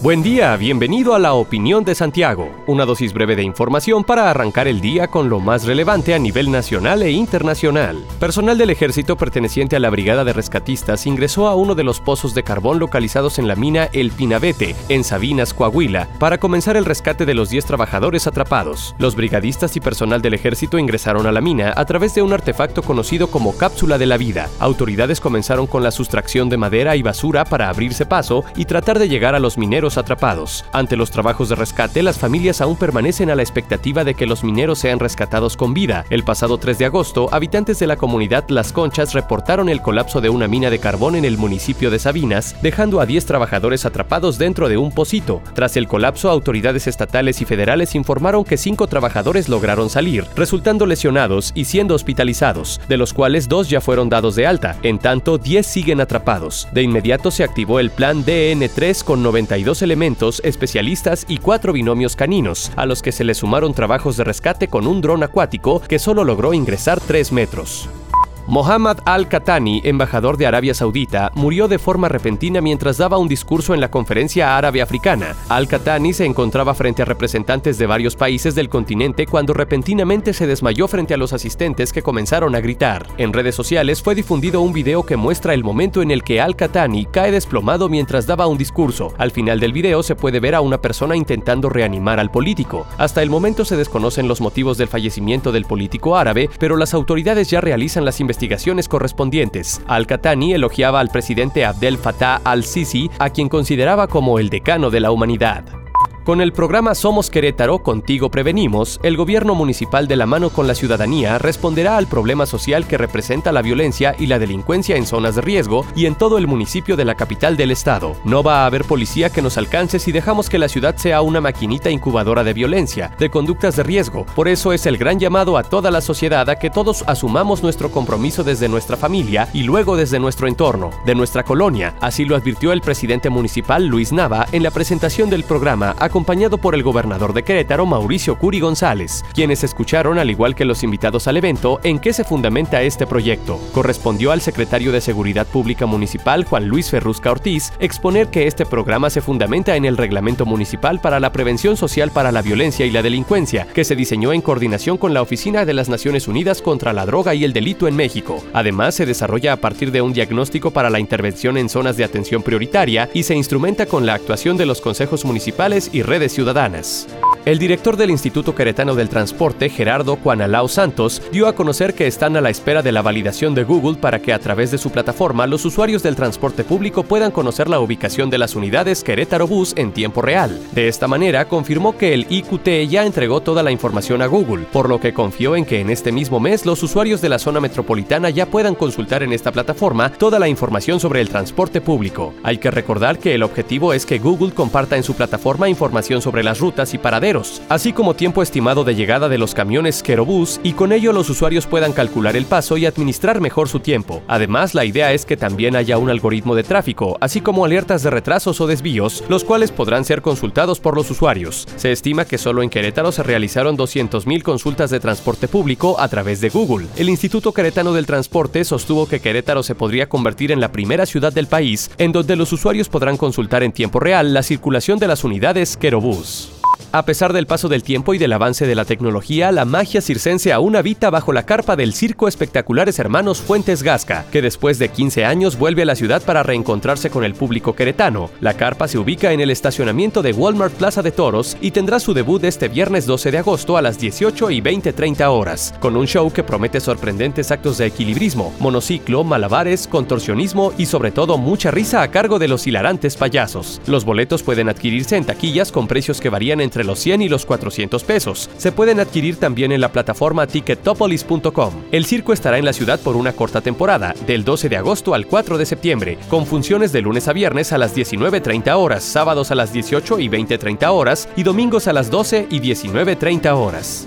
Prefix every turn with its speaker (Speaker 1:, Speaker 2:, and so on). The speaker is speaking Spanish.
Speaker 1: Buen día, bienvenido a la Opinión de Santiago, una dosis breve de información para arrancar el día con lo más relevante a nivel nacional e internacional. Personal del ejército perteneciente a la Brigada de Rescatistas ingresó a uno de los pozos de carbón localizados en la mina El Pinabete, en Sabinas, Coahuila, para comenzar el rescate de los 10 trabajadores atrapados. Los brigadistas y personal del ejército ingresaron a la mina a través de un artefacto conocido como cápsula de la vida. Autoridades comenzaron con la sustracción de madera y basura para abrirse paso y tratar de llegar a los mineros atrapados. Ante los trabajos de rescate, las familias aún permanecen a la expectativa de que los mineros sean rescatados con vida. El pasado 3 de agosto, habitantes de la comunidad Las Conchas reportaron el colapso de una mina de carbón en el municipio de Sabinas, dejando a 10 trabajadores atrapados dentro de un pocito. Tras el colapso, autoridades estatales y federales informaron que 5 trabajadores lograron salir, resultando lesionados y siendo hospitalizados, de los cuales dos ya fueron dados de alta. En tanto, 10 siguen atrapados. De inmediato se activó el plan DN3 con 92 elementos, especialistas y cuatro binomios caninos, a los que se le sumaron trabajos de rescate con un dron acuático que solo logró ingresar 3 metros. Mohammad al-Qatani, embajador de Arabia Saudita, murió de forma repentina mientras daba un discurso en la Conferencia Árabe Africana. Al-Qatani se encontraba frente a representantes de varios países del continente cuando repentinamente se desmayó frente a los asistentes que comenzaron a gritar. En redes sociales fue difundido un video que muestra el momento en el que al-Qatani cae desplomado mientras daba un discurso. Al final del video se puede ver a una persona intentando reanimar al político. Hasta el momento se desconocen los motivos del fallecimiento del político árabe, pero las autoridades ya realizan las investigaciones investigaciones correspondientes. Al-Qatani elogiaba al presidente Abdel Fattah al-Sisi, a quien consideraba como el decano de la humanidad. Con el programa Somos Querétaro, Contigo Prevenimos, el gobierno municipal de la mano con la ciudadanía responderá al problema social que representa la violencia y la delincuencia en zonas de riesgo y en todo el municipio de la capital del estado. No va a haber policía que nos alcance si dejamos que la ciudad sea una maquinita incubadora de violencia, de conductas de riesgo. Por eso es el gran llamado a toda la sociedad a que todos asumamos nuestro compromiso desde nuestra familia y luego desde nuestro entorno, de nuestra colonia. Así lo advirtió el presidente municipal Luis Nava en la presentación del programa acompañado por el gobernador de Querétaro, Mauricio Curi González, quienes escucharon, al igual que los invitados al evento, en qué se fundamenta este proyecto. Correspondió al secretario de Seguridad Pública Municipal, Juan Luis Ferrusca Ortiz, exponer que este programa se fundamenta en el Reglamento Municipal para la Prevención Social para la Violencia y la Delincuencia, que se diseñó en coordinación con la Oficina de las Naciones Unidas contra la Droga y el Delito en México. Además, se desarrolla a partir de un diagnóstico para la intervención en zonas de atención prioritaria y se instrumenta con la actuación de los consejos municipales y redes ciudadanas. El director del Instituto Queretano del Transporte, Gerardo Juanalao Santos, dio a conocer que están a la espera de la validación de Google para que a través de su plataforma los usuarios del transporte público puedan conocer la ubicación de las unidades Querétaro Bus en tiempo real. De esta manera, confirmó que el IQT ya entregó toda la información a Google, por lo que confió en que en este mismo mes los usuarios de la zona metropolitana ya puedan consultar en esta plataforma toda la información sobre el transporte público. Hay que recordar que el objetivo es que Google comparta en su plataforma información sobre las rutas y paraderos así como tiempo estimado de llegada de los camiones Querobús y con ello los usuarios puedan calcular el paso y administrar mejor su tiempo. Además, la idea es que también haya un algoritmo de tráfico, así como alertas de retrasos o desvíos, los cuales podrán ser consultados por los usuarios. Se estima que solo en Querétaro se realizaron 200.000 consultas de transporte público a través de Google. El Instituto Queretano del Transporte sostuvo que Querétaro se podría convertir en la primera ciudad del país en donde los usuarios podrán consultar en tiempo real la circulación de las unidades Querobús. A pesar del paso del tiempo y del avance de la tecnología, la magia circense aún habita bajo la carpa del Circo Espectaculares Hermanos Fuentes Gasca, que después de 15 años vuelve a la ciudad para reencontrarse con el público queretano. La carpa se ubica en el estacionamiento de Walmart Plaza de Toros y tendrá su debut este viernes 12 de agosto a las 18 y 20.30 horas, con un show que promete sorprendentes actos de equilibrismo, monociclo, malabares, contorsionismo y sobre todo mucha risa a cargo de los hilarantes payasos. Los boletos pueden adquirirse en taquillas con precios que varían entre los 100 y los 400 pesos. Se pueden adquirir también en la plataforma ticketopolis.com. El circo estará en la ciudad por una corta temporada, del 12 de agosto al 4 de septiembre, con funciones de lunes a viernes a las 19.30 horas, sábados a las 18 y 20.30 horas y domingos a las 12 y 19.30 horas.